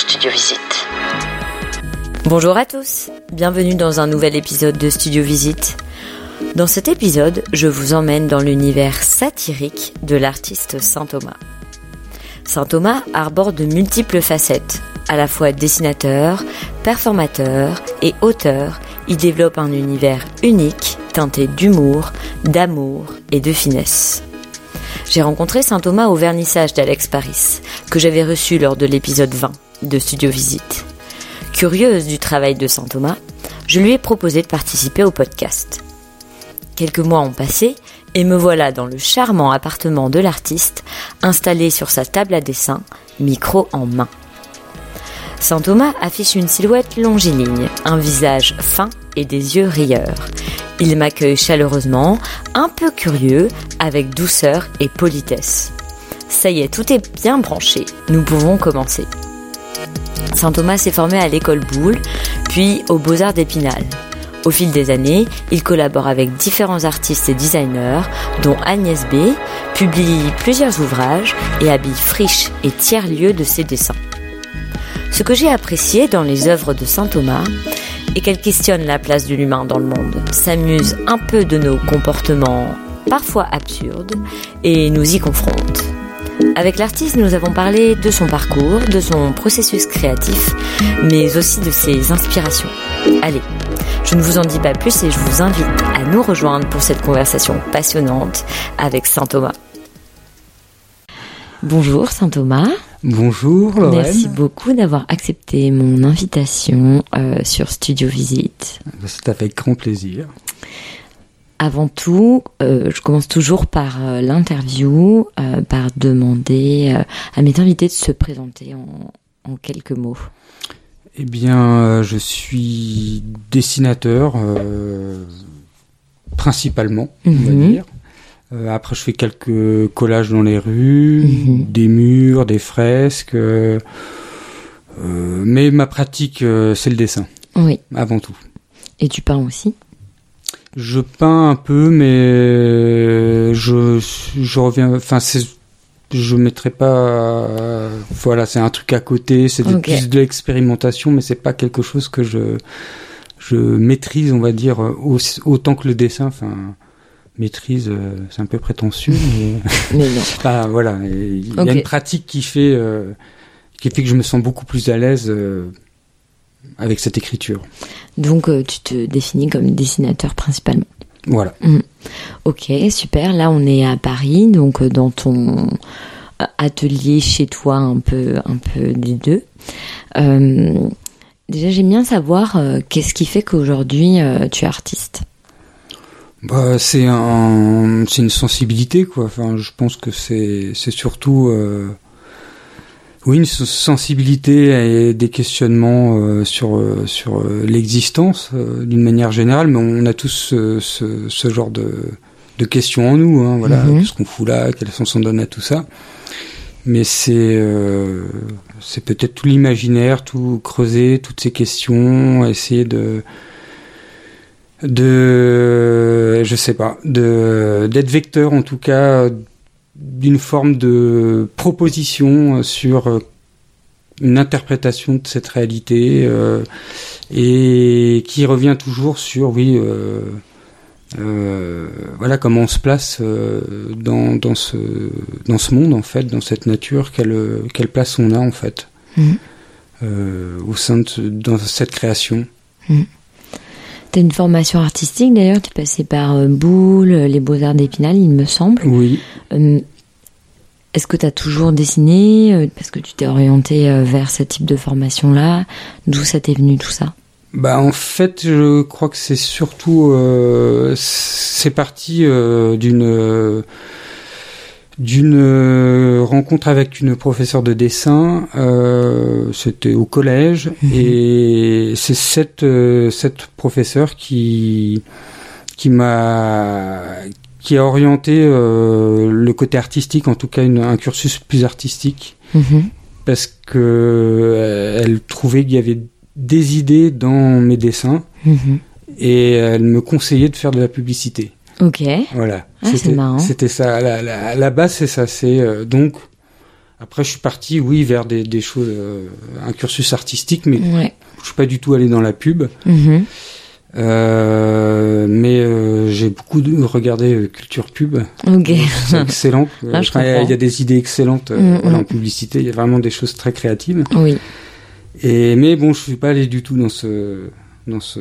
Studio Visite. Bonjour à tous, bienvenue dans un nouvel épisode de Studio Visite. Dans cet épisode, je vous emmène dans l'univers satirique de l'artiste Saint Thomas. Saint Thomas arbore de multiples facettes, à la fois dessinateur, performateur et auteur, il développe un univers unique, teinté d'humour, d'amour et de finesse. J'ai rencontré Saint Thomas au vernissage d'Alex Paris, que j'avais reçu lors de l'épisode 20 de Studio Visite. Curieuse du travail de Saint Thomas, je lui ai proposé de participer au podcast. Quelques mois ont passé et me voilà dans le charmant appartement de l'artiste, installé sur sa table à dessin, micro en main. Saint Thomas affiche une silhouette longiligne, un visage fin et des yeux rieurs. Il m'accueille chaleureusement, un peu curieux, avec douceur et politesse. Ça y est, tout est bien branché, nous pouvons commencer. Saint Thomas s'est formé à l'école Boulle, puis aux Beaux-Arts d'Épinal. Au fil des années, il collabore avec différents artistes et designers, dont Agnès B, publie plusieurs ouvrages et habille friche et tiers-lieux de ses dessins. Ce que j'ai apprécié dans les œuvres de Saint Thomas est qu'elle questionne la place de l'humain dans le monde, s'amuse un peu de nos comportements parfois absurdes et nous y confronte. Avec l'artiste, nous avons parlé de son parcours, de son processus créatif, mais aussi de ses inspirations. Allez, je ne vous en dis pas plus et je vous invite à nous rejoindre pour cette conversation passionnante avec Saint Thomas. Bonjour Saint Thomas. Bonjour Lorraine. Merci beaucoup d'avoir accepté mon invitation euh, sur Studio Visite. C'est avec grand plaisir. Avant tout, euh, je commence toujours par euh, l'interview, euh, par demander à mes invités de se présenter en, en quelques mots. Eh bien, je suis dessinateur principalement, on va Mhm. dire. Après, je fais quelques collages dans les rues, Mhm. des murs, des fresques. mais ma pratique, c'est le dessin, Oui. avant tout. Et tu peins aussi Je peins un peu, mais je, je reviens. Enfin, c'est, je mettrai pas. euh, voilà, c'est un truc à côté. C'est plus de l'expérimentation, mais c'est pas quelque chose que je je maîtrise, on va dire, euh, autant que le dessin. Enfin, maîtrise, euh, c'est un peu prétentieux, mais Mais non. Enfin, voilà. Il y a une pratique qui fait euh, qui fait que je me sens beaucoup plus à l'aise euh, avec cette écriture. Donc euh, tu te définis comme dessinateur principalement. Voilà. Ok, super. Là, on est à Paris, donc euh, dans ton euh, atelier chez toi, un peu, un peu des deux. Euh, déjà, j'aime bien savoir euh, qu'est-ce qui fait qu'aujourd'hui tu es artiste? Bah, c'est un, c'est une sensibilité quoi. Enfin, je pense que c'est, c'est surtout, oui, une sensibilité et des questionnements euh, sur euh, sur euh, l'existence euh, d'une manière générale. Mais on a tous ce, ce, ce genre de, de questions en nous. Hein, voilà, Mhm. qu'est-ce qu'on fout là, quel sens on donne à tout ça. Mais c'est euh, c'est peut-être tout l'imaginaire, tout creuser, toutes ces questions, essayer de de je sais pas de d'être vecteur en tout cas d'une forme de proposition sur euh, une interprétation de cette réalité euh, et qui revient toujours sur oui euh, euh, voilà comment on se place euh, dans, dans ce dans ce monde en fait dans cette nature quelle quelle place on a en fait Mhm. au sein de dans cette création. Tu as une formation artistique d'ailleurs, tu passé par euh, Boulle, les Beaux-Arts d'Épinal, il me semble. Oui. Euh, Est-ce que tu as toujours dessiné euh, Parce que tu t'es orienté euh, vers ce type de formation-là? D'où ça t'est venu tout ça? Bah en fait, je crois que c'est surtout euh, c'est parti euh, d'une euh, d'une euh, rencontre avec une professeure de dessin. euh, C'était au collège Mhm. et c'est cette euh, cette professeure qui qui m'a qui a orienté euh, le côté artistique, en tout cas une- un cursus plus artistique Mhm. parce que elle trouvait qu'il y avait des idées dans mes dessins Mhm. et elle me conseillait de faire de la publicité. Ok. Voilà. Ah, C'était- marrant. C'était ça. La, la, la base, c'est ça. C'est euh, donc après, je suis parti, oui, vers des, des choses, euh, un cursus artistique, mais Ouais. je suis pas du tout allé dans la pub. Mhm. Euh, mais euh, j'ai beaucoup de, regardé euh, culture pub. Ok. C'est excellent. Ah, il y a- des idées excellentes euh, Mm, voilà, en publicité. Il y a vraiment des choses très créatives. Oui. Et mais bon, je suis pas allé du tout dans ce dans ce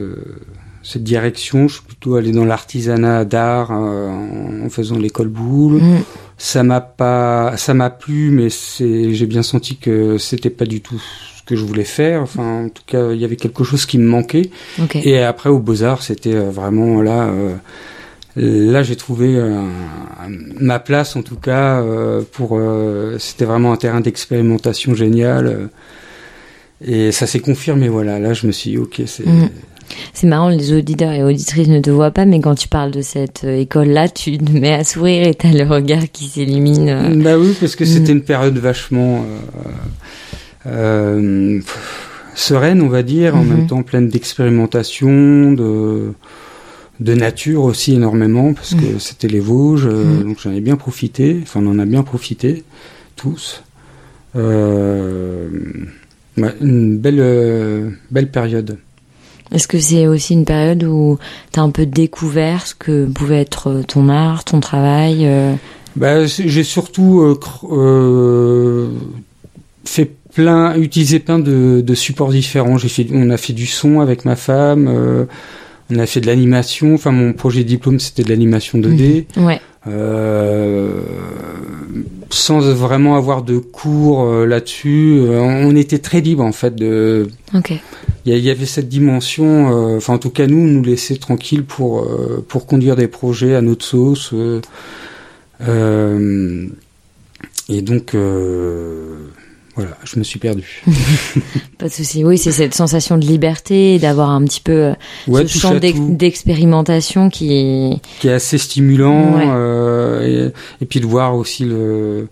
cette direction. Je suis plutôt allé dans l'artisanat d'art euh, en, faisant l'école boule. Mm. Ça m'a pas ça m'a plu, mais c'est j'ai bien senti que c'était pas du tout ce que je voulais faire. Enfin, en tout cas, il y avait quelque chose qui me manquait. Et après au Beaux Arts, c'était euh, vraiment là. euh, Là, j'ai trouvé euh, ma place, en tout cas, euh, pour. euh, C'était vraiment un terrain d'expérimentation génial. et ça s'est confirmé, voilà. Là, je me suis dit, ok, c'est. Mm. C'est marrant, les auditeurs et auditrices ne te voient pas, mais quand tu parles de cette euh, école-là, tu te mets à sourire et t'as le regard qui s'illumine. euh. Bah oui, parce que Mm. c'était une période vachement euh, pff, sereine, on va dire, en même temps pleine d'expérimentation, de de nature aussi énormément, parce que c'était les Vosges, euh, Mhm. donc j'en ai bien profité. Enfin, on en a bien profité tous. Euh, ouais, une belle euh, belle période. Est-ce que c'est aussi une période où t'as un peu découvert ce que pouvait être euh, ton art, ton travail euh, Bah, j'ai surtout euh, fait plein, utilisé plein de, de supports différents. Fait, on a fait du son avec ma femme, euh, on a fait de l'animation. Enfin, mon projet de diplôme c'était de l'animation 2D, Ouais. euh, sans vraiment avoir de cours euh, là-dessus. Euh, on était très libre en fait. De, Ok. Il y, avait cette dimension. euh, Enfin, en tout cas, nous, nous laisser tranquille pour euh, pour conduire des projets à notre sauce. euh, et donc, voilà, je me suis perdu. Pas de souci. Oui, c'est cette sensation de liberté, d'avoir un petit peu Ouais, ce champ d'expérimentation qui. qui est assez stimulant, Ouais. euh, et, et puis de voir aussi le,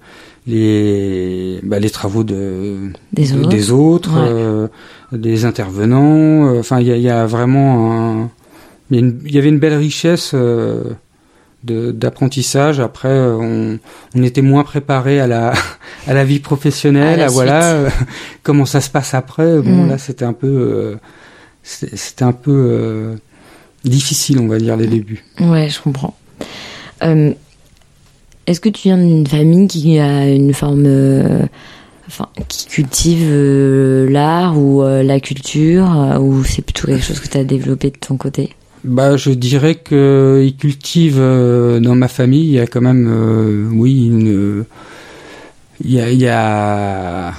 les, bah, les travaux de, Des autres. des autres, Ouais. euh, des intervenants. euh, Enfin, il y a, il y a vraiment un, il y, avait une belle richesse euh, d'apprentissage. Après, on, on était moins préparé à la à la vie professionnelle. À voilà euh, comment ça se passe après. Bon, Mm. là, c'était un peu, euh, c'était c'était un peu euh, difficile, on va dire, les débuts. Ouais, je comprends. Est-ce que tu viens d'une famille qui a une forme, euh, enfin, qui cultive euh, l'art ou euh, la culture, ou c'est plutôt quelque chose que tu as développé de ton côté? Bah, je dirais que ils cultivent dans ma famille. Il y a quand même, oui, une, il y a, il y a,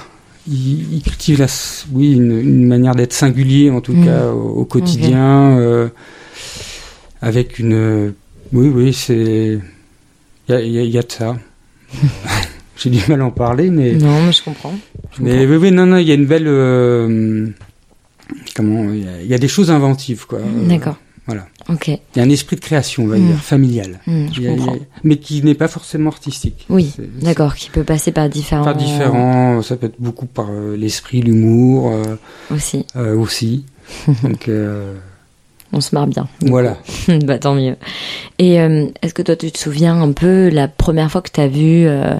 ils, cultivent la, oui, une, une manière d'être singulier en tout Mm. cas au, au quotidien, avec une, oui, oui, c'est, il y a, y y de ça. J'ai du mal à en parler, mais. Non, mais je comprends. Je Mais oui, oui, non, non, il y a une belle. euh, comment Il y, a- il y a des choses inventives, quoi. Euh, D'accord. Voilà. Ok. Il y a un esprit de création, on va dire, familial. Hmm, je a- a- comprends. mais qui n'est pas forcément artistique. Oui, d'accord, qui peut passer par différents. Pas différent, ça peut être beaucoup par euh, l'esprit, l'humour euh, Aussi. euh, aussi. Donc On se marre bien. voilà. bah tant mieux. Et euh, est-ce que toi tu te souviens un peu la première fois que tu as vu euh,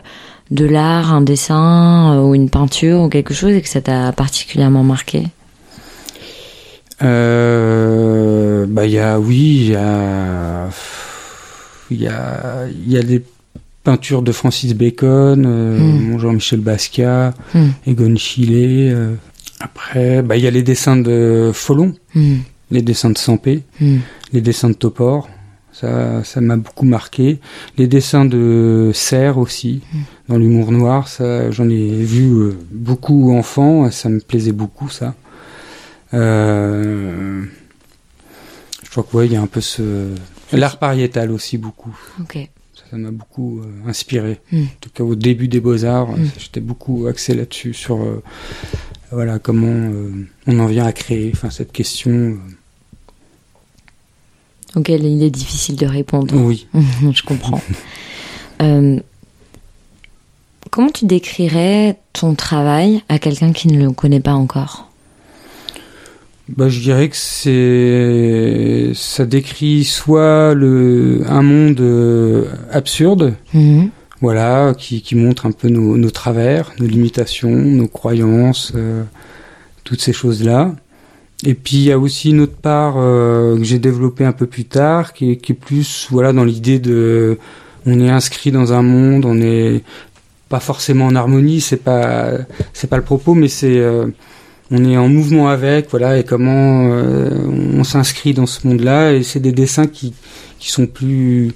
de l'art, un dessin euh, ou une peinture ou quelque chose et que ça t'a particulièrement marqué? Bah il y a oui, il y a il y a il y a des peintures de Francis Bacon, euh, Mm. mon Jean-Michel Basquiat, Mm. Egon Schiele. Après, bah, il y a les dessins de Folon, Hmm. Les dessins de Sampé, Hmm. les dessins de Topor. Ça, ça m'a beaucoup marqué. Les dessins de Serre aussi, dans l'humour noir. Ça, j'en ai vu euh, beaucoup enfant. Ça me plaisait beaucoup, ça. Euh, je crois que ouais, il y a un peu ce l'art pariétal aussi beaucoup. Ça, m'a beaucoup euh, inspiré. Mm. En tout cas, au début des Beaux-Arts, Mm. j'étais beaucoup axé là-dessus, sur voilà, comment on en vient à créer, enfin, cette question. Auquel il est difficile de répondre. oui. je comprends. Euh, comment tu décrirais ton travail à quelqu'un qui ne le connaît pas encore? Bah, je dirais que c'est, ça décrit soit le, un monde euh, absurde, Mhm. voilà, qui, qui montre un peu nos, nos travers, nos limitations, nos croyances, euh, toutes ces choses-là. Et puis il y a aussi une autre part euh, que j'ai développée un peu plus tard, qui est, qui est plus voilà dans l'idée de, on est inscrit dans un monde, on est pas forcément en harmonie, c'est pas c'est pas le propos, mais c'est euh, on est en mouvement avec, voilà, et comment euh, on s'inscrit dans ce monde-là, et c'est des dessins qui qui sont plus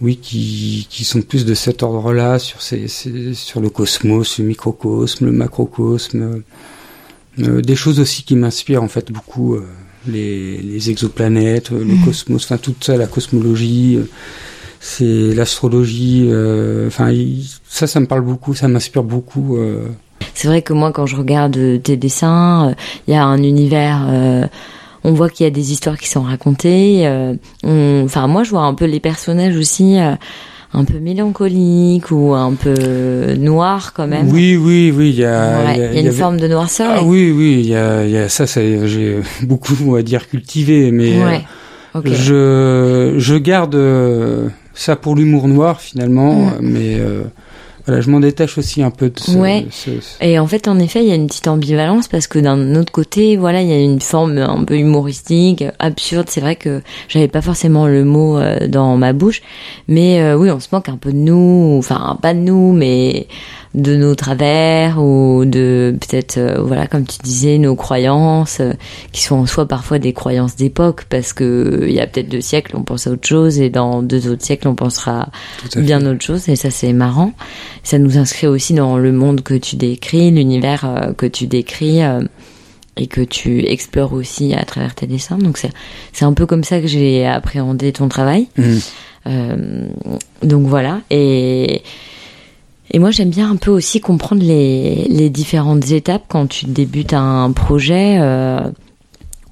oui, qui, qui sont plus de cet ordre-là, sur, ces, ces- sur le cosmos, le microcosme, le macrocosme. Euh, des choses aussi qui m'inspirent en fait beaucoup, euh, les, les exoplanètes, euh, le Mhm. cosmos, enfin toute ça, la cosmologie, euh, c'est l'astrologie, enfin ça, ça me parle beaucoup, ça m'inspire beaucoup. euh. C'est vrai que moi, quand je regarde tes dessins, euh, il y a un univers. euh, on voit qu'il y a des histoires qui sont racontées. euh, on- Enfin, moi, je vois un peu les personnages aussi, euh, un peu mélancoliques ou un peu noirs quand même. Oui, oui, oui, il y a, Ouais, il y a- il y a il y une avait- forme de noirceur. Ah et- oui, oui, il y a, y a ça, ça j'ai beaucoup, va dire, cultivé, mais euh. Je, je garde euh, ça pour l'humour noir finalement, Mm. mais euh, voilà, je m'en détache aussi un peu de ce. Ouais. ce- ce- Et en fait, en effet, il y a une petite ambivalence parce que d'un autre côté, voilà, il y a une forme un peu humoristique, absurde. C'est vrai que j'avais pas forcément le mot euh, dans ma bouche, mais euh, oui, on se moque un peu de nous, enfin pas de nous, mais de nos travers ou de peut-être, euh, voilà, comme tu disais, nos croyances euh, qui sont en soi parfois des croyances d'époque parce que euh, il y a peut-être deux siècles, on pense à autre chose et dans deux autres siècles, on pensera fait. bien autre chose et ça c'est marrant. Ça nous inscrit aussi dans le monde que tu décris, l'univers que tu décris et que tu explores aussi à travers tes dessins. Donc c'est c'est un peu comme ça que j'ai appréhendé ton travail. Mm. Euh, donc voilà et et moi j'aime bien un peu aussi comprendre les différentes étapes quand tu débutes un projet. euh,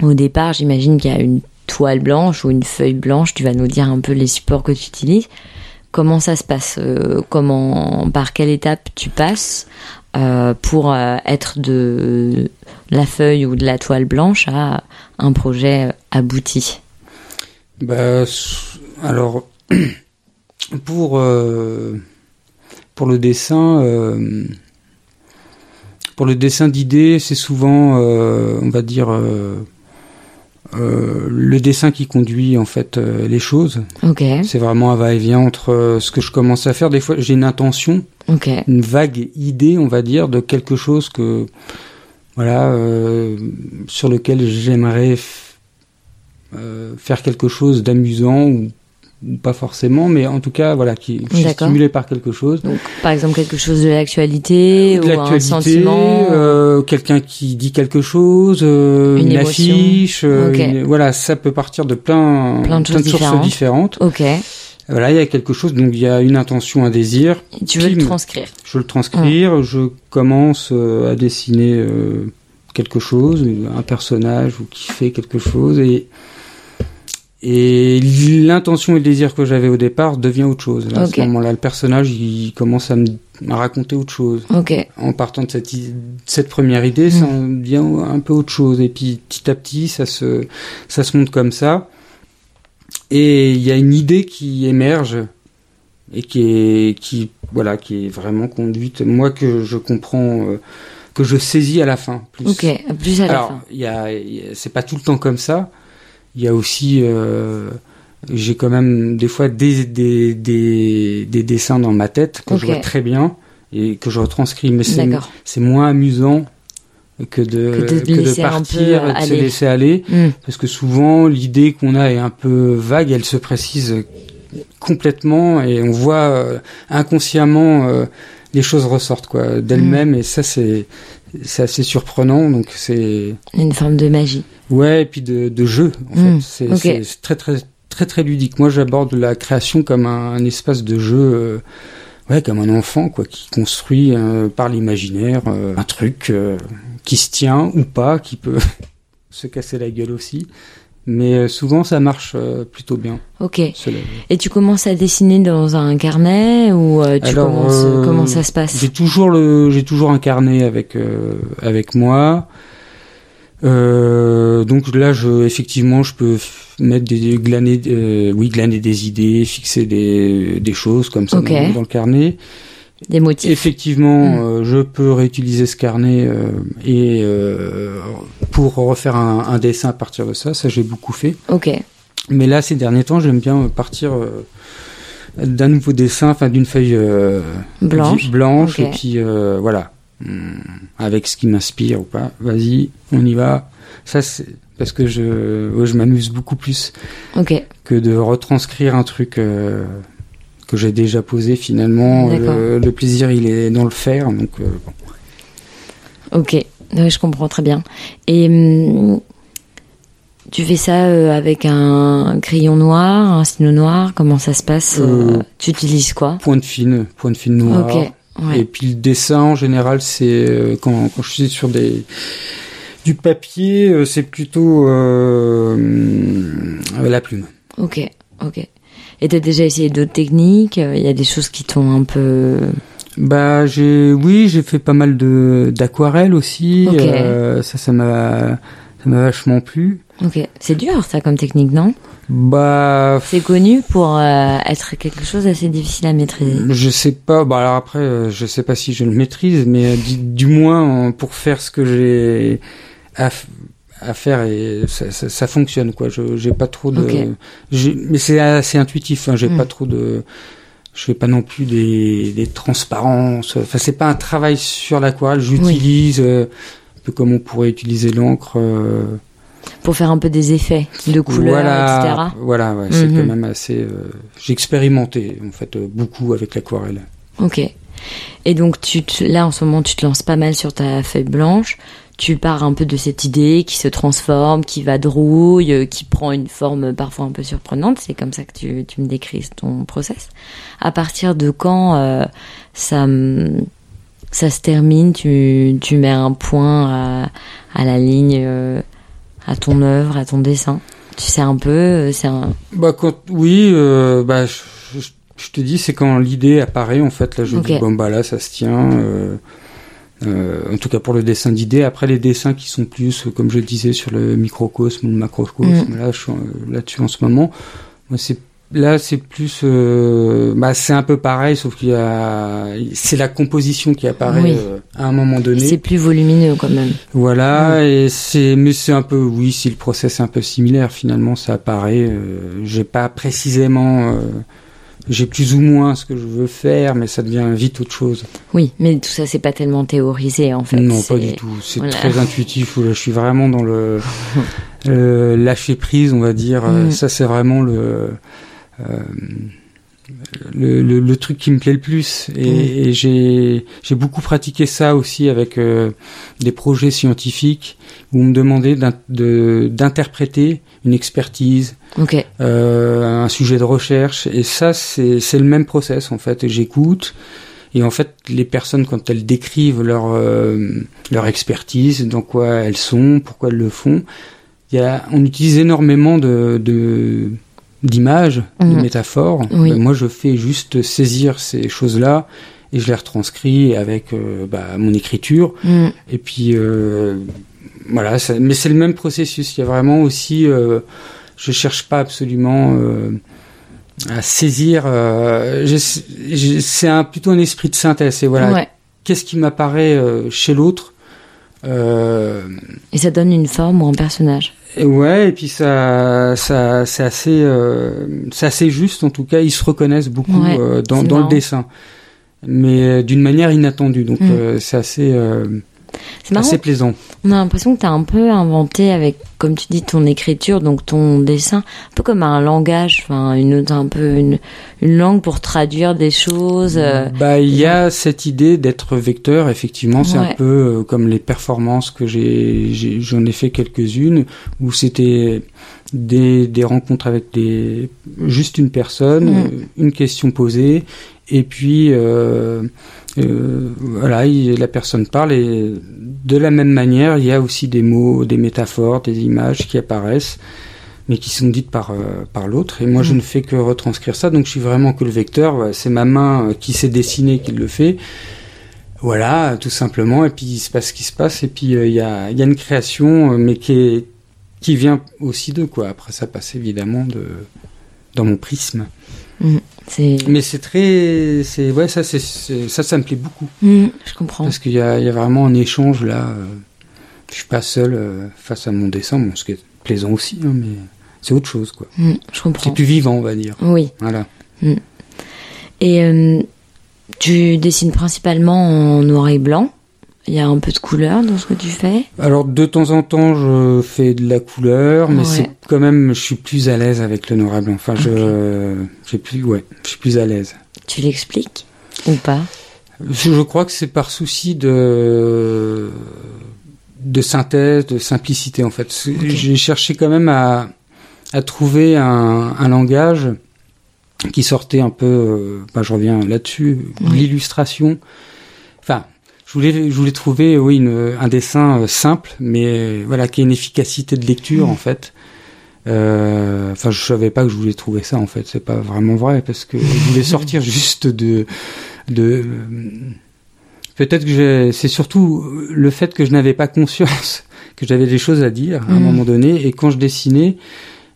au départ, j'imagine qu'il y a une toile blanche ou une feuille blanche. Tu vas nous dire un peu les supports que tu utilises. Comment ça se passe euh, Comment, par quelle étape tu passes euh, pour être de la feuille ou de la toile blanche à un projet abouti? Bah, alors pour pour le dessin, euh, pour le dessin d'idées, c'est souvent, euh, on va dire. euh, le dessin qui conduit en fait les choses. Ok, C'est vraiment un va-et-vient entre ce que je commence à faire. Des fois, j'ai une intention, une vague idée, on va dire, de quelque chose que, voilà, euh, sur lequel j'aimerais euh, faire quelque chose d'amusant ou pas forcément, mais en tout cas, voilà, qui je suis D'accord. stimulé par quelque chose. Donc par exemple quelque chose de l'actualité De ou un sentiment. euh, quelqu'un qui dit quelque chose, euh, Une affiche, euh, une- voilà, ça peut partir de plein, Plein de sources différentes. différentes. Ok, Voilà, il y a quelque chose, donc il y a une intention, un désir. Et tu veux le transcrire. Je veux le transcrire, je commence euh, à dessiner quelque chose, un personnage ou qui fait quelque chose, et et l'intention et le désir que j'avais au départ devient autre chose. Là, À ce moment-là, le personnage il commence à me à raconter autre chose. En partant de cette, première idée, ça en devient un peu autre chose. Et puis petit à petit, ça se ça se monte comme ça. Et il y a une idée qui émerge et qui est qui voilà qui est vraiment conduite. Moi que je comprends, euh, que je saisis à la fin. Plus. ok, plus à la Alors fin. c'est pas tout le temps comme ça. Il y a aussi euh, j'ai quand même des fois des, des, des, des dessins dans ma tête que je vois très bien et que je retranscris, mais c'est moins amusant que de Que de que de partir, et de se laisser aller. Mm. Parce que souvent, l'idée qu'on a est un peu vague, elle se précise complètement et on voit euh, inconsciemment euh, les choses ressortent quoi d'elles-mêmes et ça c'est c'est assez surprenant donc c'est Une forme de magie. ouais et puis de, de jeu en Mm, fait. C'est très très très très ludique. Moi j'aborde la création comme un, un espace de jeu euh, ouais comme un enfant quoi qui construit euh, par l'imaginaire euh, un truc qui se tient ou pas qui peut se casser la gueule aussi mais euh, souvent ça marche euh, plutôt bien Ok. cela. Et tu commences à dessiner dans un carnet ou euh, tu Alors, commences euh, comment ça se passe? J'ai toujours le, j'ai toujours un carnet avec euh, avec moi. Euh, donc là, je, effectivement, je peux mettre des glaner, euh, oui, glaner des idées, fixer des, des choses comme ça dans le carnet. Des motifs. Effectivement, Mm. euh, je peux réutiliser ce carnet euh, et euh, pour refaire un, un dessin à partir de ça. Ça, j'ai beaucoup fait. Ok. Mais là, ces derniers temps, j'aime bien partir d'un nouveau dessin, enfin d'une feuille Blanche. blanche, et puis voilà, Hum, avec ce qui m'inspire ou pas. Vas-y, on y va. Ça, c'est parce que je, je m'amuse beaucoup plus que de retranscrire un truc que j'ai déjà posé. Finalement, le, le plaisir, il est dans le faire. Donc, euh, bon. Ok. Ouais, je comprends très bien. Et hum, tu fais ça euh, avec un crayon noir, un stylo noir Comment ça se passe euh, Tu utilises quoi? Point de fine, point de fine noir. Ok. Ouais. Et puis le dessin en général, c'est quand, quand je suis sur des du papier, c'est plutôt euh, hum, la plume. Ok. Ok. Et t'as déjà essayé d'autres techniques Il y a des choses qui t'ont un peu. Bah j'ai oui, j'ai fait pas mal de d'aquarelle aussi. Ok. Euh, ça ça m'a ça m'a vachement plu. Ok. C'est dur ça comme technique, non? Bah C'est connu pour euh, être quelque chose d'assez difficile à maîtriser. je sais pas. Bah alors après, euh, je sais pas si je le maîtrise, mais euh, du, du moins pour faire ce que j'ai à, à faire et ça, ça, ça fonctionne quoi. Je j'ai pas trop de. Mais c'est assez intuitif. Hein, j'ai Mm. pas trop de. Je fais pas non plus des, des transparences. Enfin, c'est pas un travail sur l'aquarelle. J'utilise euh, un peu comme on pourrait utiliser l'encre. euh, Pour faire un peu des effets de couleurs, voilà, etc. Voilà, ouais, c'est Mhm. quand même assez. euh, j'ai expérimenté en fait euh, beaucoup avec l'aquarelle. Ok. Et donc tu te- là en ce moment tu te lances pas mal sur ta feuille blanche. Tu pars un peu de cette idée qui se transforme, qui vadrouille, euh, qui prend une forme parfois un peu surprenante. C'est comme ça que tu, tu me décris ton process. À partir de quand euh, ça ça se termine, tu, tu mets un point à, à la ligne, euh, à ton œuvre, à ton dessin? Tu sais un peu, c'est un. Bah quand oui, euh, bah je, je- je te dis c'est quand l'idée apparaît en fait là je Ok. dis bon bah là ça se tient. Euh, en tout cas pour le dessin d'idée. Après les dessins qui sont plus euh, comme je le disais sur le microcosme ou le macrocosme, Mm. là je suis là-dessus en ce moment. Moi c'est là c'est plus euh, bah c'est un peu pareil sauf qu'il y a c'est la composition qui apparaît Oui. euh, à un moment donné. C'est plus volumineux quand même. Voilà, et c'est, mais c'est un peu, oui, si le process est un peu similaire, finalement, ça apparaît. Euh, j'ai pas précisément, euh, j'ai plus ou moins ce que je veux faire, mais ça devient vite autre chose. Oui, mais tout ça c'est pas tellement théorisé en fait. non, pas du tout. C'est voilà. très intuitif. Je suis vraiment dans le euh, lâcher prise, on va dire. Mm. Ça, c'est vraiment le, euh, le, le, le truc qui me plaît le plus. Et, et j'ai, j'ai beaucoup pratiqué ça aussi avec euh, des projets scientifiques où on me demandait d'in- de- d'interpréter une expertise, euh, un sujet de recherche. Et ça, c'est c'est le même process en fait. J'écoute. Et en fait, les personnes, quand elles décrivent leur, euh, leur expertise, dans quoi elles sont, pourquoi elles le font, y a, on utilise énormément de, de, d'images, Mhm. de métaphores. Oui. Ben, moi, je fais juste saisir ces choses-là et je les retranscris avec euh, bah, mon écriture. Mm. Et puis, euh, voilà, ça- mais c'est le même processus. Il y a vraiment aussi, euh, je cherche pas absolument euh, à saisir. euh, c'est un, plutôt un esprit de synthèse. Et voilà, Ouais. qu'est-ce qui m'apparaît chez l'autre euh, Et ça donne une forme ou un personnage. Ouais, et puis ça, ça, c'est assez, euh, c'est assez juste en tout cas. Ils se reconnaissent beaucoup Ouais, euh, dans, le dessin, mais euh, d'une manière inattendue. Donc Mm. euh, c'est assez. C'est marrant. assez plaisant. On a l'impression que tu as un peu inventé avec, comme tu dis, ton écriture, donc ton dessin, un peu comme un langage, enfin, une, un peu une, une langue pour traduire des choses. euh, Bah, il y a cette idée d'être vecteur, effectivement, c'est Ouais. un peu euh, comme les performances que j'ai, j'ai- j'en ai fait quelques-unes, où c'était des, des rencontres avec des, juste une personne, Mm. euh, une question posée, et puis, euh, euh, voilà, il- la personne parle, et de la même manière, il y a aussi des mots, des métaphores, des images qui apparaissent mais qui sont dites par euh, par l'autre. Et moi je Mm. ne fais que retranscrire ça donc je suis vraiment que le vecteur. C'est ma main euh, qui s'est dessinée qui le fait. Voilà tout simplement. Et puis il se passe ce qui se passe. Et puis euh, il y a il y a une création mais qui est qui vient aussi de quoi. Après ça passe évidemment de dans mon prisme. C'est, mais c'est très c'est ouais ça c'est c'est- ça ça me plaît beaucoup Hmm, je comprends. parce qu'il y a il y a vraiment un échange là euh, je suis pas seul euh, face à mon dessin bon ce qui est plaisant aussi hein, mais c'est autre chose quoi Hmm, je c'est comprends. plus vivant on va dire Oui. voilà Et euh, tu dessines principalement en noir et blanc. Il y a un peu de couleur dans ce que tu fais. Alors de temps en temps, je fais de la couleur, mais Ouais. c'est quand même, je suis plus à l'aise avec le noir et blanc. Enfin, je, j'ai plus, ouais, je suis plus à l'aise. Tu l'expliques ou pas? Je, je crois que c'est par souci de de synthèse, de simplicité en fait. J'ai cherché quand même à à trouver un, un langage qui sortait un peu. euh, bah, je reviens là-dessus, Oui. l'illustration. Enfin, je voulais je voulais trouver oui une, un dessin euh, simple, mais euh, voilà qui ait une efficacité de lecture Mm. en fait. Euh, Enfin, je savais pas que je voulais trouver ça en fait. C'est pas vraiment vrai parce que je voulais sortir juste de de peut-être que c'est surtout le fait que je n'avais pas conscience que j'avais des choses à dire à un Mhm. moment donné et quand je dessinais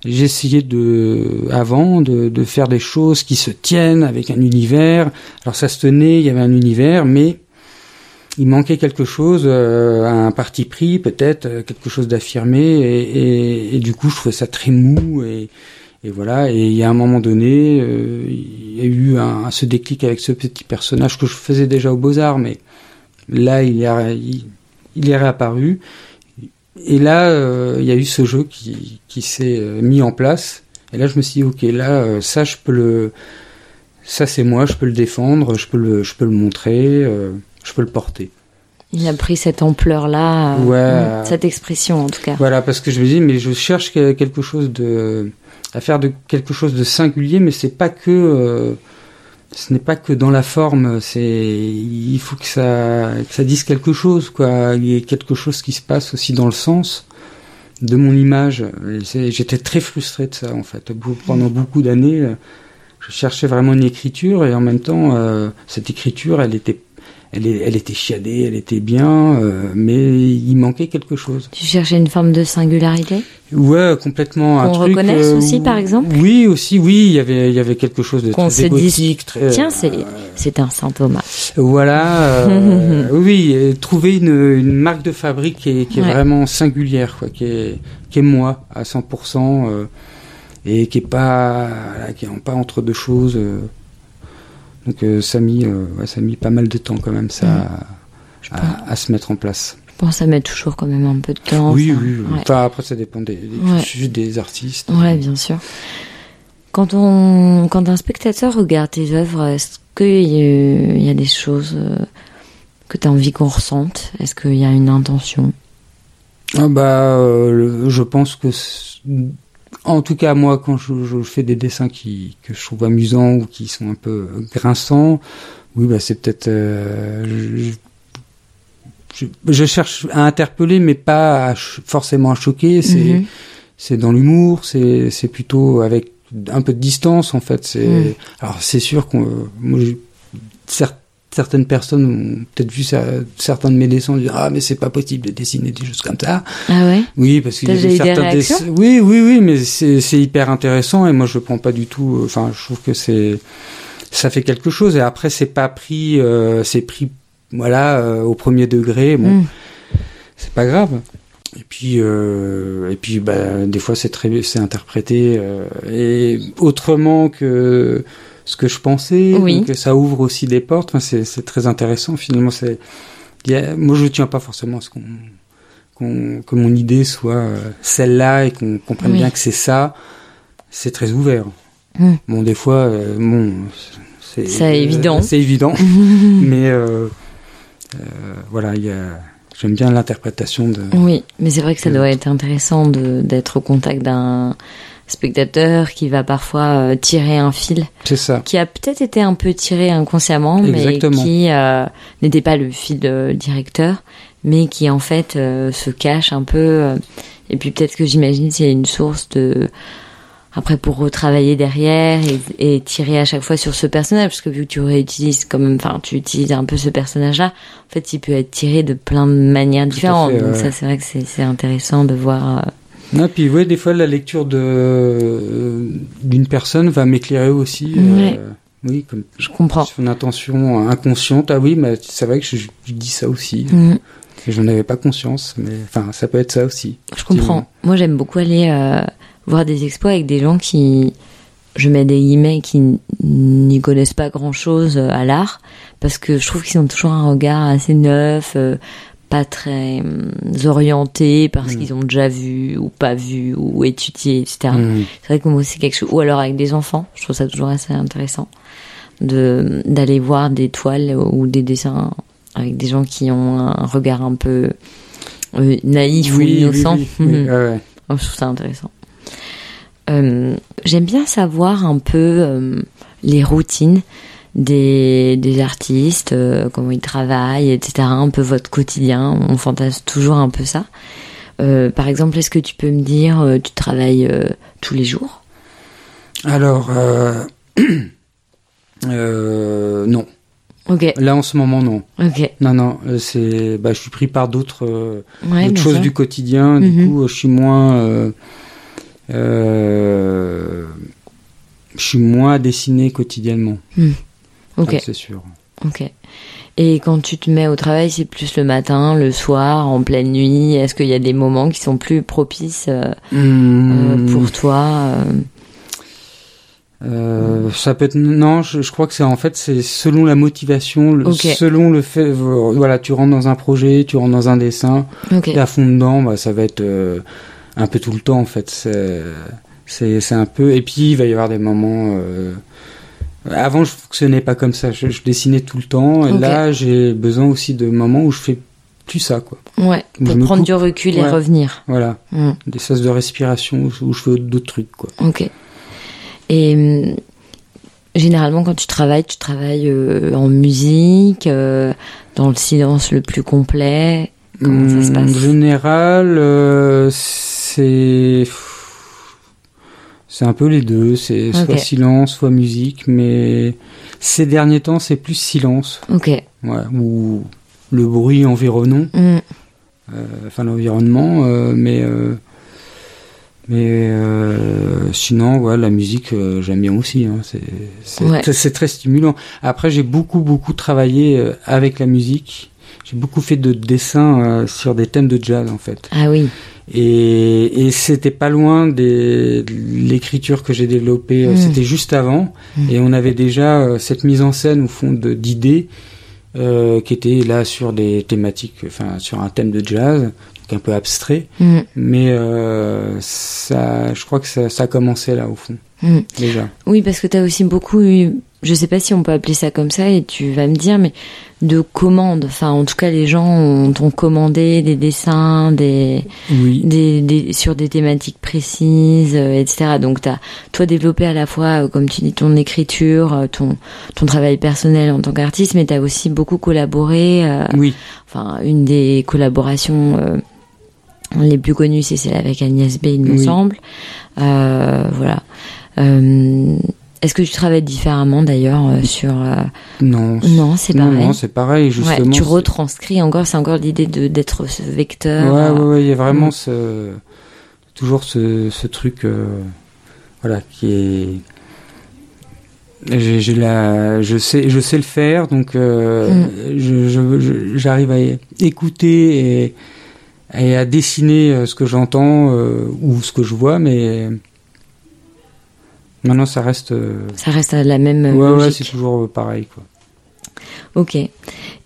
j'essayais de avant de, de faire des choses qui se tiennent avec un univers alors ça se tenait il y avait un univers mais il manquait quelque chose euh, un parti pris peut-être euh, quelque chose d'affirmé et, et, et du coup je trouvais ça très mou et et voilà, et il y a un moment donné, euh, il y a eu un, ce déclic avec ce petit personnage que je faisais déjà aux Beaux-Arts, mais là, il, a, il, est réapparu. Et là, euh, il y a eu ce jeu qui, qui s'est euh, mis en place. Et là, je me suis dit, ok, là, euh, ça, je peux le, ça, c'est moi, je peux le défendre, je peux le, je peux le montrer, je peux le porter. Il a pris cette ampleur-là, euh, Ouais. hmm, cette expression en tout cas. Voilà, parce que je me dis, mais je cherche que- quelque chose de, à faire de quelque chose de singulier, mais c'est pas que, euh, ce n'est pas que dans la forme. C'est, il faut que ça, que ça dise quelque chose, quoi. Il y ait quelque chose qui se passe aussi dans le sens de mon image. J'étais très frustré de ça, en fait. Pendant beaucoup d'années, euh, je cherchais vraiment une écriture et en même temps, euh, cette écriture, elle était, elle, était chiadée, elle était bien, euh, mais il manquait quelque chose. Tu cherchais une forme de singularité? Ouais, complètement. Qu'on reconnaisse euh, aussi, par exemple? Oui, aussi, oui. Il y avait, il y avait quelque chose de Qu'on très égotique, très. Tiens, c'est c'est un saint Thomas. Voilà. euh, oui, trouver une, une marque de fabrique qui est, qui est Ouais. vraiment singulière, quoi, qui est, qui est moi à 100%, euh, et qui est pas, qui est pas entre deux choses. Donc euh, ça a mis, euh, ouais, ça a mis pas mal de temps quand même, ça, pense. à, à se mettre en place. Je pense que ça met toujours quand même un peu de temps. oui, ça. oui. oui. Ouais. Enfin après ça dépend des, des Ouais. cursus des artistes. Ouais, bien sûr. Quand on, quand un spectateur regarde tes œuvres, est-ce qu'il y, a- il y a des choses euh, que tu as envie qu'on ressente? Est-ce qu'il y a une intention? Ah bah, euh, je pense que, en tout cas moi, quand je, je fais des dessins qui que je trouve amusants ou qui sont un peu grinçants, oui bah c'est peut-être, euh, je, je, je cherche à interpeller, mais pas à forcément à choquer. C'est Mhm. c'est dans l'humour, c'est c'est plutôt avec un peu de distance en fait. C'est Mm. alors c'est sûr qu'on certaines personnes ont peut-être vu ça- certains de mes dessins dire ah mais c'est pas possible de dessiner des choses comme ça. Ah ouais? Oui, parce qu'il y avait certains dessins- Oui, oui, oui, mais c'est c'est hyper intéressant et moi je prends pas du tout. euh, Enfin, je trouve que c'est ça fait quelque chose et après c'est pas pris, euh, c'est pris voilà euh, au premier degré. Bon, Mm. c'est pas grave. Et puis euh, et puis bah, des fois c'est très c'est interprété et autrement que ce que je pensais. Oui. Donc ça ouvre aussi des portes. Enfin, c'est c'est très intéressant finalement. C'est moi, je tiens pas forcément à ce qu'on, qu'on- que mon idée soit euh, celle-là et qu'on comprenne Oui. bien que c'est ça. C'est très ouvert. Mm. Bon, des fois, euh, bon, c'est C'est évident. C'est évident, mais euh, euh, voilà, il y a. J'aime bien l'interprétation de. Oui, mais c'est vrai que ça doit être intéressant de- d'être au contact d'un spectateur qui va parfois euh, tirer un fil C'est ça. qui a peut-être été un peu tiré inconsciemment, mais qui euh, n'était pas le fil euh, directeur, mais qui en fait euh, se cache un peu. euh, et puis peut-être que j'imagine c'est une source de après pour retravailler derrière et, et tirer à chaque fois sur ce personnage, parce que vu que tu réutilises quand même, enfin tu utilises un peu ce personnage-là, en fait il peut être tiré de plein de manières différentes. fait, Donc ça c'est vrai que c'est c'est intéressant de voir. Non, puis ouais, des fois la lecture de euh, d'une personne va m'éclairer aussi. Ouais. euh, oui, comme je comprends. une intention inconsciente. Ah oui, mais c'est vrai que je, je dis ça aussi. Mm. Et j'en avais pas conscience, mais enfin, ça peut être ça aussi. Je comprends. Moi, j'aime beaucoup aller euh, voir des expos avec des gens qui, je mets des guillemets, qui n'y connaissent pas grand-chose à l'art, parce que je trouve qu'ils ont toujours un regard assez neuf, pas très hum, orienté, parce Mm. qu'ils ont déjà vu ou pas vu ou étudié, etc. Mm. C'est vrai que moi, c'est quelque chose. Ou alors avec des enfants, je trouve ça toujours assez intéressant de d'aller voir des toiles ou des dessins avec des gens qui ont un regard un peu euh, naïf ou Oui, innocent. oui, oui, Mhm. ouais, ouais. Oh, je trouve ça intéressant. Euh, J'aime bien savoir un peu euh, les routines des, des artistes, euh, comment ils travaillent, etc. Un peu votre quotidien. On fantasme toujours un peu ça. Euh, par exemple, est-ce que tu peux me dire, euh, tu travailles tous les jours? Alors, non. Ok, Là, en ce moment, non. ok. Non, non. C'est, bah, je suis pris par d'autres. Ouais, d'autres bien choses du quotidien. Du Mhm. coup, je suis moins. je suis moins à dessiner quotidiennement. Ok, c'est sûr. ok. Et quand tu te mets au travail, c'est plus le matin, le soir, en pleine nuit? Est-ce qu'il y a des moments qui sont plus propices euh, euh, Mmh. pour toi euh, ça peut être non, je, je crois que c'est en fait c'est selon la motivation, le- selon le fait. Voilà, tu rentres dans un projet, tu rentres dans un dessin, Ok. t'es à fond dedans, bah, ça va être euh, un peu tout le temps en fait. C'est c'est c'est un peu et puis il va y avoir des moments. euh, Avant, je fonctionnais pas comme ça. Je, je dessinais tout le temps. Et là, j'ai besoin aussi de moments où je fais plus ça, quoi. Ouais, pour prendre coupe. du recul et revenir. Voilà, Mm, des sas de respiration où, je- fais d'autres trucs, quoi. ok. Et hum, généralement, quand tu travailles, tu travailles euh, en musique, euh, dans le silence le plus complet. Comment ça se Hum, passe? En général, euh, c'est c'est un peu les deux. C'est soit silence, soit musique, mais ces derniers temps, c'est plus silence, Ok. ouais, ou le bruit environnant, Mm, euh, enfin l'environnement, euh, mais euh, mais sinon, ouais, la musique, j'aime bien aussi. Hein, c'est Ouais. très- stimulant. Après, j'ai beaucoup beaucoup travaillé avec la musique. J'ai beaucoup fait de dessins sur des thèmes de jazz en fait. Ah oui. Et, et c'était pas loin de l'écriture que j'ai développée. euh, Mm. C'était juste avant, Mm. et on avait déjà euh, cette mise en scène au fond d'idées euh, qui était là sur des thématiques, enfin sur un thème de jazz, donc un peu abstrait. Mm, Mais euh, ça, je crois que ça, ça a commencé là au fond déjà. Oui, parce que tu as aussi beaucoup eu, je sais pas si on peut appeler ça comme ça, et tu vas me dire, mais de commandes. Enfin, en tout cas, les gens ont, t'ont commandé des dessins, des, Oui. des, des, sur des thématiques précises, euh, etc. Donc, tu as, toi, développé à la fois, euh, comme tu dis, ton écriture, euh, ton, ton travail personnel en tant qu'artiste, mais tu as aussi beaucoup collaboré. euh, Oui. enfin, une des collaborations les plus connues, c'est celle avec Agnès B, il me Oui. semble. Voilà. Est-ce que tu travailles différemment d'ailleurs euh, sur euh, Non. Non, c'est non, pareil. non, c'est pareil justement. Ouais, tu retranscris encore, c'est encore l'idée de d'être ce vecteur. Ouais, euh, ouais, ouais, il y a vraiment Mm. ce, toujours ce, ce truc, voilà, qui est. J'ai, j'ai la, je sais, je sais le faire, donc Mm. je, j'arrive à écouter et, et à dessiner ce que j'entends ou ce que je vois, mais maintenant ça reste. euh, Ça reste à la même ouais, ouais, logique. c'est toujours pareil, quoi. Ok.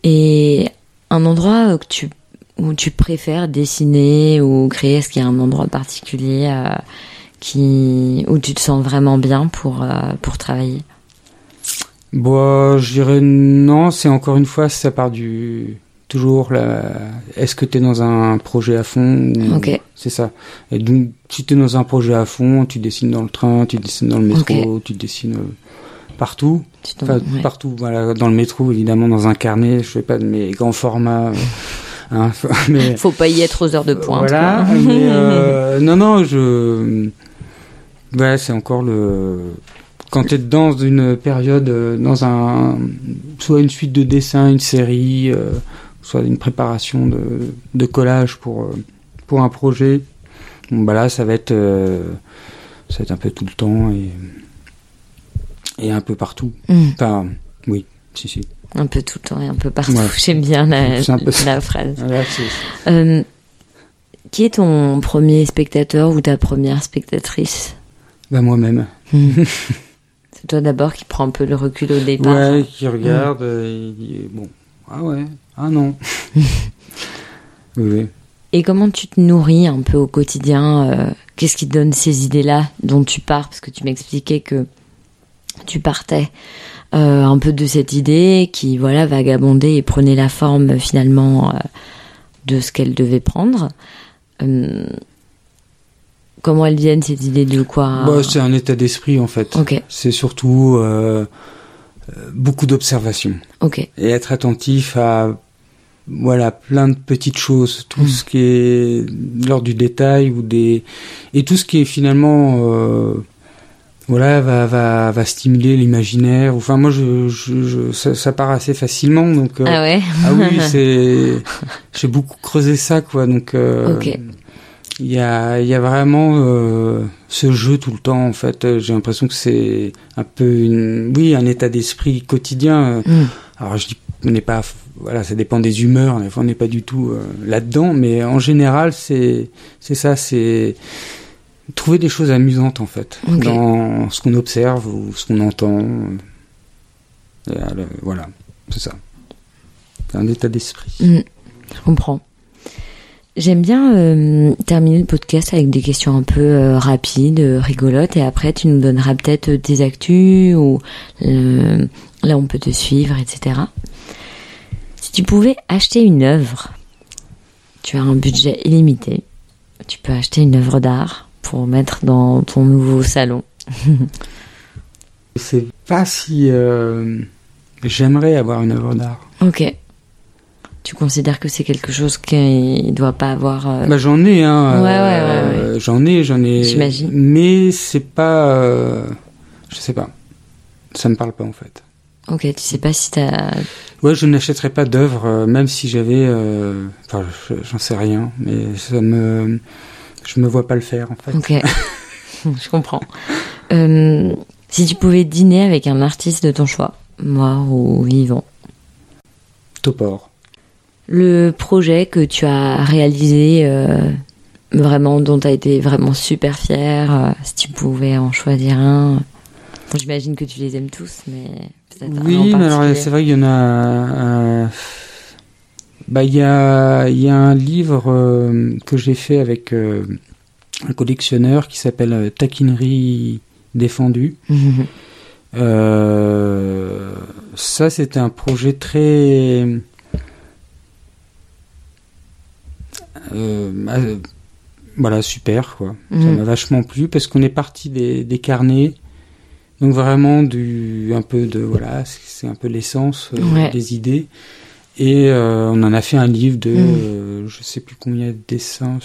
Et un endroit que tu où tu préfères dessiner ou créer Est-ce qu'il y a un endroit particulier euh, qui où tu te sens vraiment bien pour euh, pour travailler? Bon, je dirais non. C'est encore une fois, ça part du toujours là. Est-ce que tu es dans un projet à fond ou- Ok. C'est ça. Et donc, si tu es dans un projet à fond, tu dessines dans le train, tu dessines dans le métro, tu dessines euh, partout. Tu t'en- Enfin, ouais. partout. Voilà, dans le métro, évidemment, dans un carnet. Je fais pas de mes grands formats. euh, hein, mais Faut pas y être aux heures de pointe. voilà. mais, euh, non, non, je. Ouais, c'est encore le. Quand tu es dans une période, euh, dans un. Soit une suite de dessins, une série, euh, soit une préparation de, de collage pour, euh, pour un projet, bon, bah là, ça va être. euh, ça va être un peu tout le temps et. Et un peu partout. Mm. Enfin, oui, si, si. Un peu tout le temps et un peu partout. Ouais. J'aime bien la, la phrase. Euh, qui est ton premier spectateur ou ta première spectatrice? Bah, moi-même. C'est toi d'abord qui prends un peu le recul au départ. Ouais, qui regarde euh, et dit, bon, ah ouais, ah non. oui. Et comment tu te nourris un peu au quotidien euh, Qu'est-ce qui te donne ces idées-là dont tu pars? Parce que tu m'expliquais que tu partais euh, un peu de cette idée qui, voilà, vagabondait et prenait la forme finalement euh, de ce qu'elle devait prendre. Euh, comment elles viennent ces idées de quoi? Bah, c'est un état d'esprit en fait. Ok, C'est surtout beaucoup d'observation ok, et être attentif à voilà plein de petites choses, tout Mm. ce qui est lors du détail ou des et tout ce qui est finalement euh, voilà va va va stimuler l'imaginaire. Enfin moi je, je, je- ça, ça part assez facilement donc. euh, ah ouais, Ah oui, c'est j'ai beaucoup creusé ça quoi donc euh, Ok. il y a y a vraiment euh, ce jeu tout le temps en fait j'ai l'impression que c'est un peu une oui un état d'esprit quotidien Mm. alors je dis on n'est pas voilà ça dépend des humeurs des fois on n'est pas du tout euh, là-dedans mais en général c'est c'est ça c'est trouver des choses amusantes en fait dans ce qu'on observe ou ce qu'on entend. Euh, voilà c'est ça. C'est un état d'esprit. Mm, je comprends. J'aime bien euh, terminer le podcast avec des questions un peu euh, rapides, rigolotes, et après tu nous donneras peut-être tes actus ou là on peut te suivre, etc. Si tu pouvais acheter une œuvre, tu as un budget illimité, tu peux acheter une œuvre d'art pour mettre dans ton nouveau salon. Je sais pas si euh, j'aimerais avoir une œuvre d'art. Ok. Tu considères que c'est quelque chose qui ne doit pas avoir... euh, Bah, j'en ai, hein. Ouais, euh, ouais, J'en ai, j'en ai. J'imagine. Mais c'est pas. je sais pas. Ça me parle pas en fait. Ok, tu sais pas si t'as Ouais, je n'achèterais pas d'œuvre, euh, même si j'avais. euh, Enfin, je- j'en sais rien, mais ça me. Je me vois pas le faire en fait. Ok, je comprends. Euh, si tu pouvais dîner avec un artiste de ton choix, mort ou vivant, Topor. le projet que tu as réalisé, vraiment dont tu as été vraiment super fier, si tu pouvais en choisir un. Bon, J'imagine que tu les aimes tous, mais peut-être un Oui, mais alors c'est vrai qu'il y en a. euh, bah, il y a, y a un livre euh, que j'ai fait avec euh, un collectionneur qui s'appelle Taquinerie défendue. Mhm. Ça, c'était un projet très. euh, voilà, super, quoi. Ça Mhm. m'a vachement plu parce qu'on est parti des, des carnets. Donc vraiment du un peu de voilà, c'est un peu l'essence euh, Ouais. des idées. Et euh, on en a fait un livre de euh, je sais plus combien de dessins,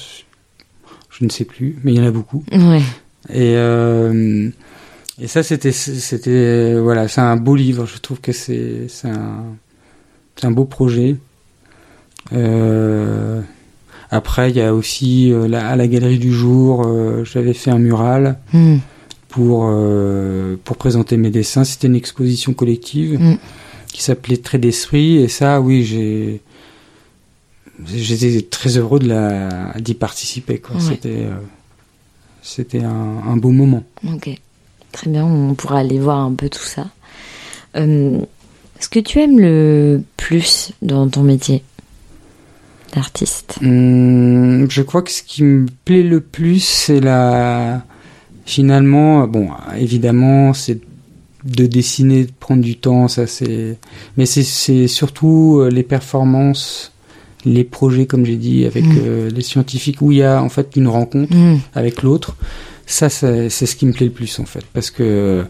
je ne sais plus, mais il y en a beaucoup. Ouais, Et, et ça, c'était, c'était, voilà, c'est un beau livre. Je trouve que c'est, c'est un, c'est un beau projet. Euh, après, il y a aussi euh, la- à la galerie du jour, euh, j'avais fait un mural Mhm. Pour euh, pour présenter mes dessins. C'était une exposition collective Mm. qui s'appelait Trait d'esprit. Et ça, oui, j'ai j'étais très heureux de la d'y participer. Quoi. Ouais. C'était euh, c'était un, un beau moment. ok. Très bien, on pourra aller voir un peu tout ça. Euh, ce que tu aimes le plus dans ton métier d'artiste? Hum, je crois que ce qui me plaît le plus, c'est la. Finalement, bon, évidemment, c'est de dessiner, de prendre du temps, ça c'est. Mais c'est- surtout euh, les performances, les projets, comme j'ai dit, avec Mm. euh, les scientifiques, où il y a en fait une rencontre Mm. avec l'autre. Ça, c'est ce qui me plaît le plus en fait, parce que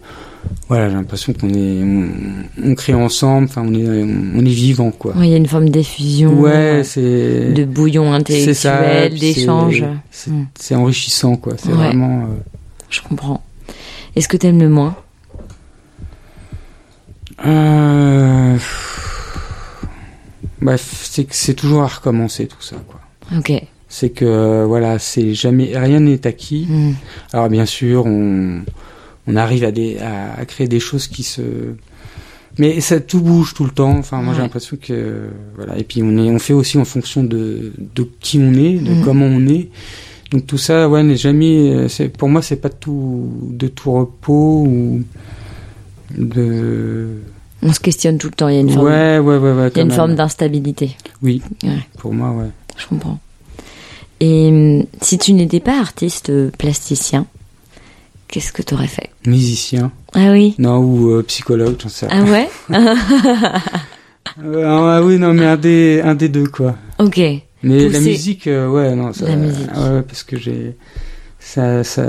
voilà, j'ai l'impression qu'on est, on, on crée ensemble, enfin, on est, on, on est vivant quoi. Il y a une forme d'effusion, Ouais, euh, c'est de bouillon intellectuel, d'échange. c'est- Mm. c'est enrichissant, quoi. C'est Ouais. vraiment. euh, Je comprends. Est-ce que t'aimes le moins? Euh, Bref, c'est que c'est toujours à recommencer tout ça, quoi. Ok. C'est que voilà, c'est jamais rien n'est acquis. Mm. Alors bien sûr, on on arrive à des à, à créer des choses qui se mais ça tout bouge tout le temps. Enfin, moi j'ai l'impression que voilà. Et puis on est on fait aussi en fonction de de qui on est, de Mhm. comment on est. Donc tout ça, ouais, n'est jamais. euh, C'est pour moi, c'est pas de tout de tout repos ou de. On se questionne tout le temps. Il y a une forme, Ouais, ouais, ouais, ouais. il y a une forme d'instabilité. Oui. Pour moi, ouais. Je comprends. Et hum, si tu n'étais pas artiste euh, plasticien, qu'est-ce que tu aurais fait? Musicien, Ah oui? non ou euh, psychologue, j'en sais. rien. Ah ouais? Euh, ah oui, non, mais un des un des deux quoi. Ok. Mais la musique, euh, ouais, non, ça, La musique. ouais, parce que j'ai, ça, ça,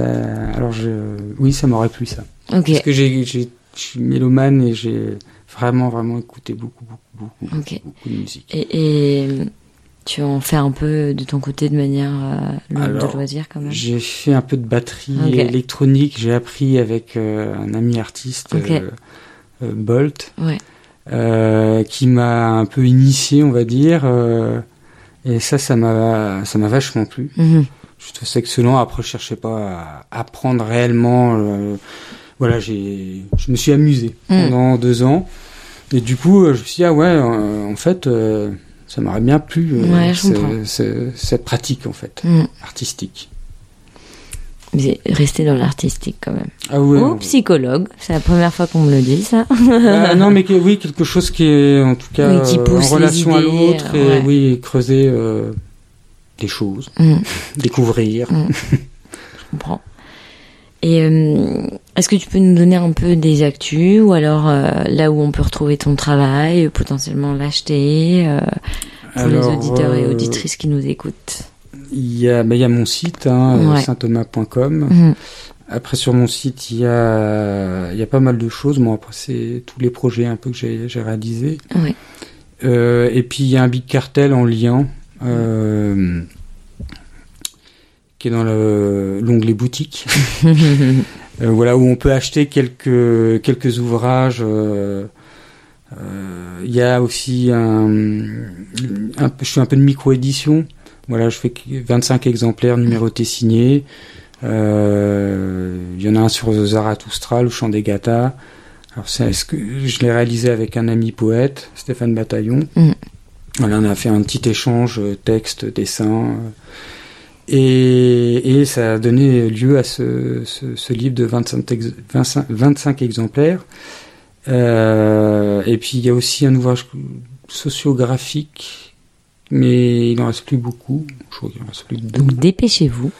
alors je, oui, ça m'aurait plu ça, Ok. parce que j'ai, j'ai, je suis mélomane et j'ai vraiment, vraiment écouté beaucoup, beaucoup, beaucoup, beaucoup de musique. Et, et tu en fais un peu de ton côté de manière euh, de loisir quand même? J'ai fait un peu de batterie électronique, j'ai appris avec euh, un ami artiste, euh, Bolt, Ouais. qui m'a un peu initié, on va dire, et ça, ça m'a, ça m'a vachement plu. Mhm. Je trouve ça excellent. Après, je cherchais pas à apprendre réellement. euh, voilà, j'ai, je me suis amusé Mm. pendant deux ans. Et du coup, euh, je me suis dit, ah ouais, euh, en fait, euh, ça m'aurait bien plu, Ouais, ce- ce- cette pratique, en fait, Mm. artistique. Mais rester dans l'artistique quand même. Ah ouais. Ou psychologue, c'est la première fois qu'on me le dit ça. Bah, non, mais oui, quelque chose qui est, en tout cas, Oui, qui euh, pousse en les relation à l'autre, et ouais. oui, creuser euh, des choses, Mm. découvrir. Je comprends. Et euh, est-ce que tu peux nous donner un peu des actus ou alors là où on peut retrouver ton travail, potentiellement l'acheter pour Alors, les auditeurs et auditrices qui nous écoutent? Il y a, bah, il y a mon site, hein, Ouais. saintthomas.com. Mhm. Après sur mon site, il y a, il y a pas mal de choses. Bon après c'est tous les projets un peu que j'ai j'ai réalisés. Ouais. Euh, et puis il y a un big cartel en lien euh, qui est dans le- l'onglet boutique. Euh, voilà où on peut acheter quelques quelques ouvrages. euh, euh, Il y a aussi un, je fais un peu de micro édition. Voilà, je fais 25 exemplaires numérotés signés. Euh, Il y en a un sur Zarathustra, le chant des Gathas. Alors c'est ce que je l'ai réalisé avec un ami poète, Stéphane Bataillon. Mm. Voilà, on a fait un petit échange euh, texte, dessin. Et, et ça a donné lieu à ce, ce, ce livre de 25, ex- 25, 25 exemplaires. Euh, et puis il y a aussi un ouvrage sociographique, mais il n'en reste plus beaucoup. Je crois qu'il en reste plus deux. Donc dépêchez-vous.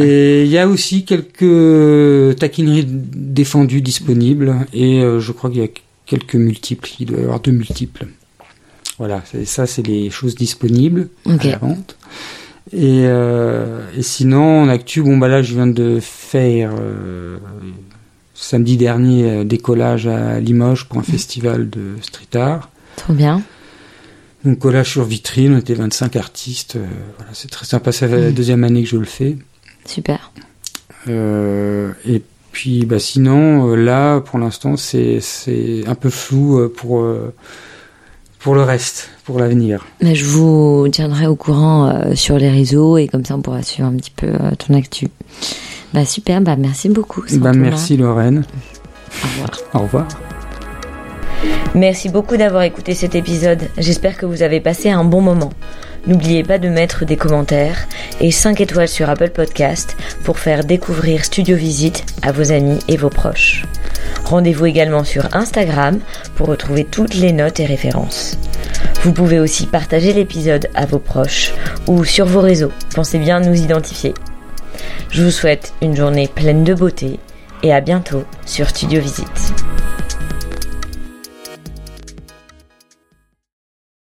Et il y a aussi quelques taquineries défendues disponibles et euh, je crois qu'il y a quelques multiples. Il doit y avoir deux multiples. Voilà, ça c'est les choses disponibles Ok. à la vente. Et, euh, et sinon, en actu, bon bah là je viens de faire euh, samedi dernier des collages à Limoges pour un festival de street art. Trop bien. Donc collage sur vitrine, on était 25 artistes. euh, voilà, c'est très sympa. Fait la deuxième année que je le fais. Super. Euh, et puis, bah, sinon, euh, là, pour l'instant, c'est c'est un peu flou pour pour le reste, pour l'avenir. Mais je vous tiendrai au courant sur les réseaux et comme ça on pourra suivre un petit peu ton actu. Bah super, bah merci beaucoup. Bah, merci Lorraine. Au revoir. Au revoir. Merci beaucoup d'avoir écouté cet épisode. J'espère que vous avez passé un bon moment. N'oubliez pas de mettre des commentaires et 5 étoiles sur Apple Podcast pour faire découvrir Studio Visite à vos amis et vos proches. Rendez-vous également sur Instagram pour retrouver toutes les notes et références. Vous pouvez aussi partager l'épisode à vos proches ou sur vos réseaux. Pensez bien nous identifier. Je vous souhaite une journée pleine de beauté et à bientôt sur Studio Visite.